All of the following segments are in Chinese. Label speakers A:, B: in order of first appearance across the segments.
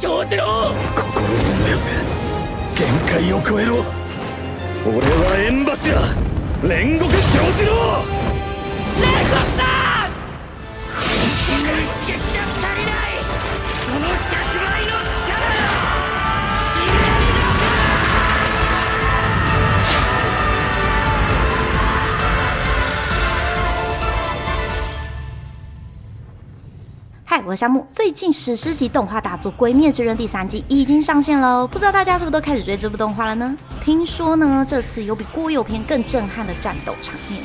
A: 京次郎心を燃やせ限界を超えろ。俺は縁柱煉獄京次郎煉獄さん！
B: 嗨，我是夏木。最近史诗级动画大作《鬼灭之刃》第三季已经上线喽，不知道大家是不是都开始追这部动画了呢？听说呢，这次有比国有片更震撼的战斗场面。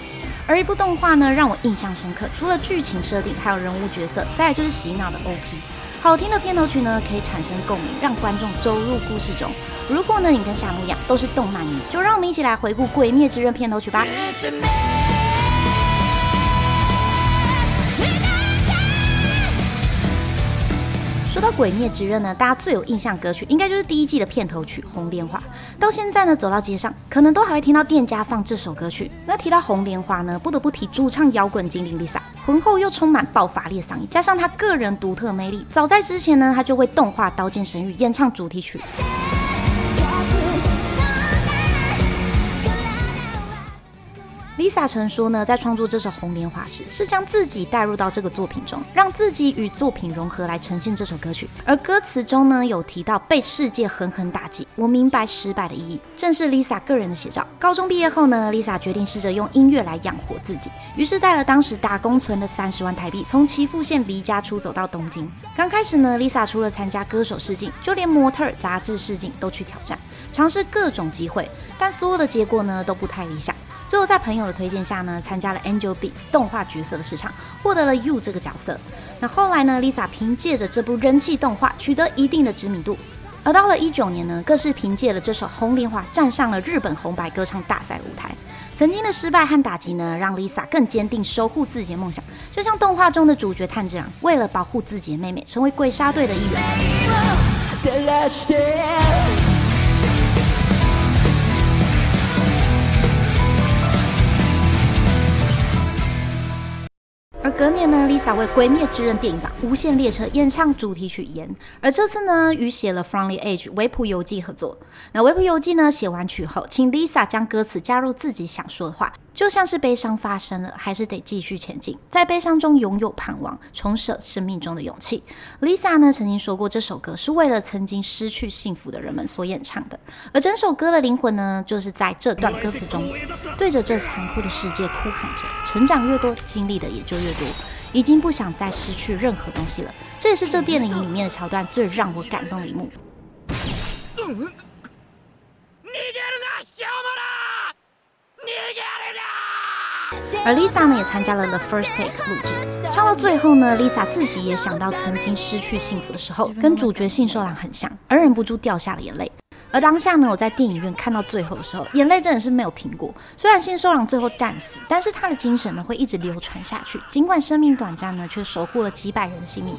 B: 而一部动画呢，让我印象深刻，除了剧情设定，还有人物角色，再来就是洗脑的 OP。好听的片头曲呢，可以产生共鸣，让观众走入故事中。如果呢，你跟夏木一样都是动漫迷，就让我们一起来回顾《鬼灭之刃》片头曲吧。说到《鬼灭之刃》呢，大家最有印象歌曲应该就是第一季的片头曲《红莲花》。到现在呢，走到街上可能都还会听到店家放这首歌曲。那提到《红莲花》呢，不得不提主唱摇滚精灵 Lisa，浑厚又充满爆发力的嗓音，加上他个人独特魅力。早在之前呢，他就会动画《刀剑神域》演唱主题曲。Lisa 曾说呢，在创作这首《红莲花》时，是将自己带入到这个作品中，让自己与作品融合来呈现这首歌曲。而歌词中呢，有提到被世界狠狠打击，我明白失败的意义，正是 Lisa 个人的写照。高中毕业后呢，Lisa 决定试着用音乐来养活自己，于是带了当时打工存的三十万台币，从岐阜县离家出走到东京。刚开始呢，Lisa 除了参加歌手试镜，就连模特、杂志试镜都去挑战，尝试各种机会，但所有的结果呢，都不太理想。最后在朋友的推荐下呢，参加了 Angel Beats 动画角色的市场，获得了 You 这个角色。那后来呢，Lisa 凭借着这部人气动画取得一定的知名度。而到了一九年呢，更是凭借了这首《红莲华》站上了日本红白歌唱大赛舞台。曾经的失败和打击呢，让 Lisa 更坚定守护自己的梦想，就像动画中的主角炭治郎，为了保护自己的妹妹，成为鬼杀队的一员。而隔年呢，Lisa 为《鬼灭之刃》电影版《无限列车》演唱主题曲《言》，而这次呢，与写了《From the Edge》维普游记合作。那维普游记呢，写完曲后，请 Lisa 将歌词加入自己想说的话。就像是悲伤发生了，还是得继续前进，在悲伤中拥有盼望，重舍生命中的勇气。Lisa 呢，曾经说过，这首歌是为了曾经失去幸福的人们所演唱的，而整首歌的灵魂呢，就是在这段歌词中，对着这残酷的世界哭喊着：成长越多，经历的也就越多，已经不想再失去任何东西了。这也是这电影里面的桥段最让我感动的一幕。而 Lisa 呢，也参加了 The First Take 录制，唱到最后呢，Lisa 自己也想到曾经失去幸福的时候，跟主角信受郎很像，而忍不住掉下了眼泪。而当下呢，我在电影院看到最后的时候，眼泪真的是没有停过。虽然信受郎最后战死，但是他的精神呢会一直流传下去，尽管生命短暂呢，却守护了几百人的性命。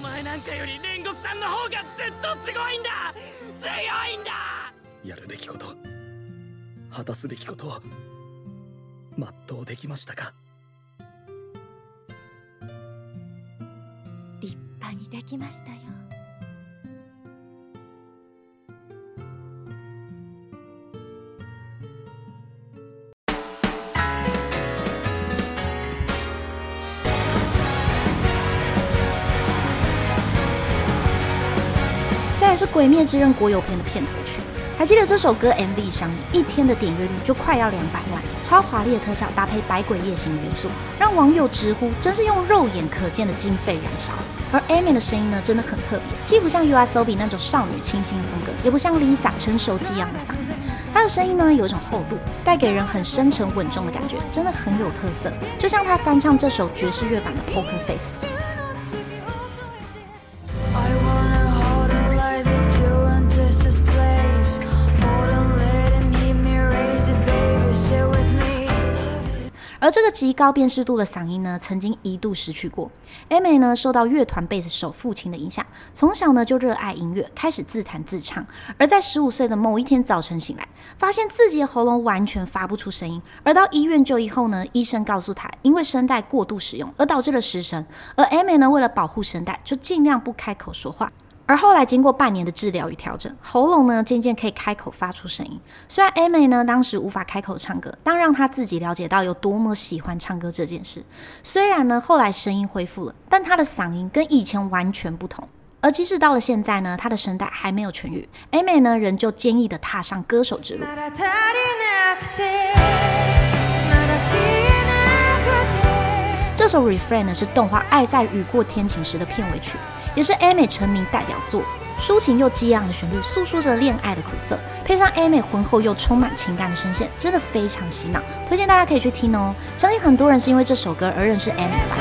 B: 再来是《鬼灭之刃》国有片的片头曲。还记得这首歌 MV 上一天的点阅率就快要两百万，超华丽的特效搭配百鬼夜行元素，让网友直呼真是用肉眼可见的经费燃烧。而 Aimer 的声音呢，真的很特别，既不像 YOASOBI 那种少女清新的风格，也不像 Lisa 成熟激昂的嗓音。她的声音呢，有一种厚度，带给人很深沉稳重的感觉，真的很有特色。就像她翻唱这首爵士乐版的 Poker Face。而这个极高辨识度的嗓音呢，曾经一度失去过。Aimer 呢，受到乐团贝斯手父亲的影响，从小呢就热爱音乐，开始自弹自唱。而在十五岁的某一天早晨醒来，发现自己的喉咙完全发不出声音。而到医院就医后呢，医生告诉他，因为声带过度使用而导致了失声。而 Aimer 呢，为了保护声带，就尽量不开口说话。而后来经过半年的治疗与调整，喉咙呢渐渐可以开口发出声音。虽然 Aimer 呢当时无法开口唱歌，但让她自己了解到有多么喜欢唱歌这件事。虽然呢后来声音恢复了，但她的嗓音跟以前完全不同。而即使到了现在呢，她的声带还没有痊愈，Aimer 呢仍旧坚毅地踏上歌手之路。这首《Refrain》呢是动画《爱在雨过天晴时》的片尾曲。也是 Aimer 成名代表作，抒情又激昂的旋律，诉说着恋爱的苦涩，配上 Aimer 浑厚又充满情感的声线，真的非常洗脑，推荐大家可以去听哦。相信很多人是因为这首歌而认识 Aimer 的吧。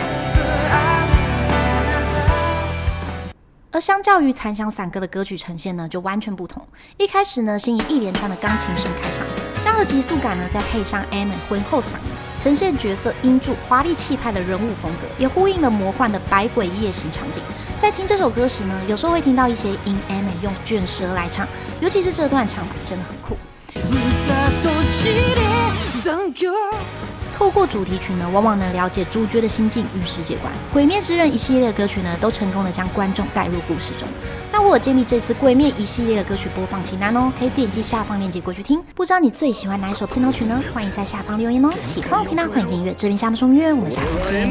B: 而相较于残响散歌的歌曲呈现呢，就完全不同。一开始呢，先以一连串的钢琴声开场，这样的急速感呢，再配上 Aimer 浑厚嗓音，呈现角色音柱华丽气派的人物风格，也呼应了魔幻的百鬼夜行场景。在听这首歌时呢，有时候会听到一些音，Aimer 用卷舌来唱，尤其是这段唱法真的很酷。透过主题曲呢，往往能了解主角的心境与世界观。《鬼灭之刃》一系列的歌曲呢，都成功的将观众带入故事中。那我有建立这次《鬼灭》一系列的歌曲播放清单哦，可以点击下方链接过去听。不知道你最喜欢哪一首片头曲呢？欢迎在下方留言哦。喜欢我频道，欢迎订阅。这边夏目说音乐，我们下次见。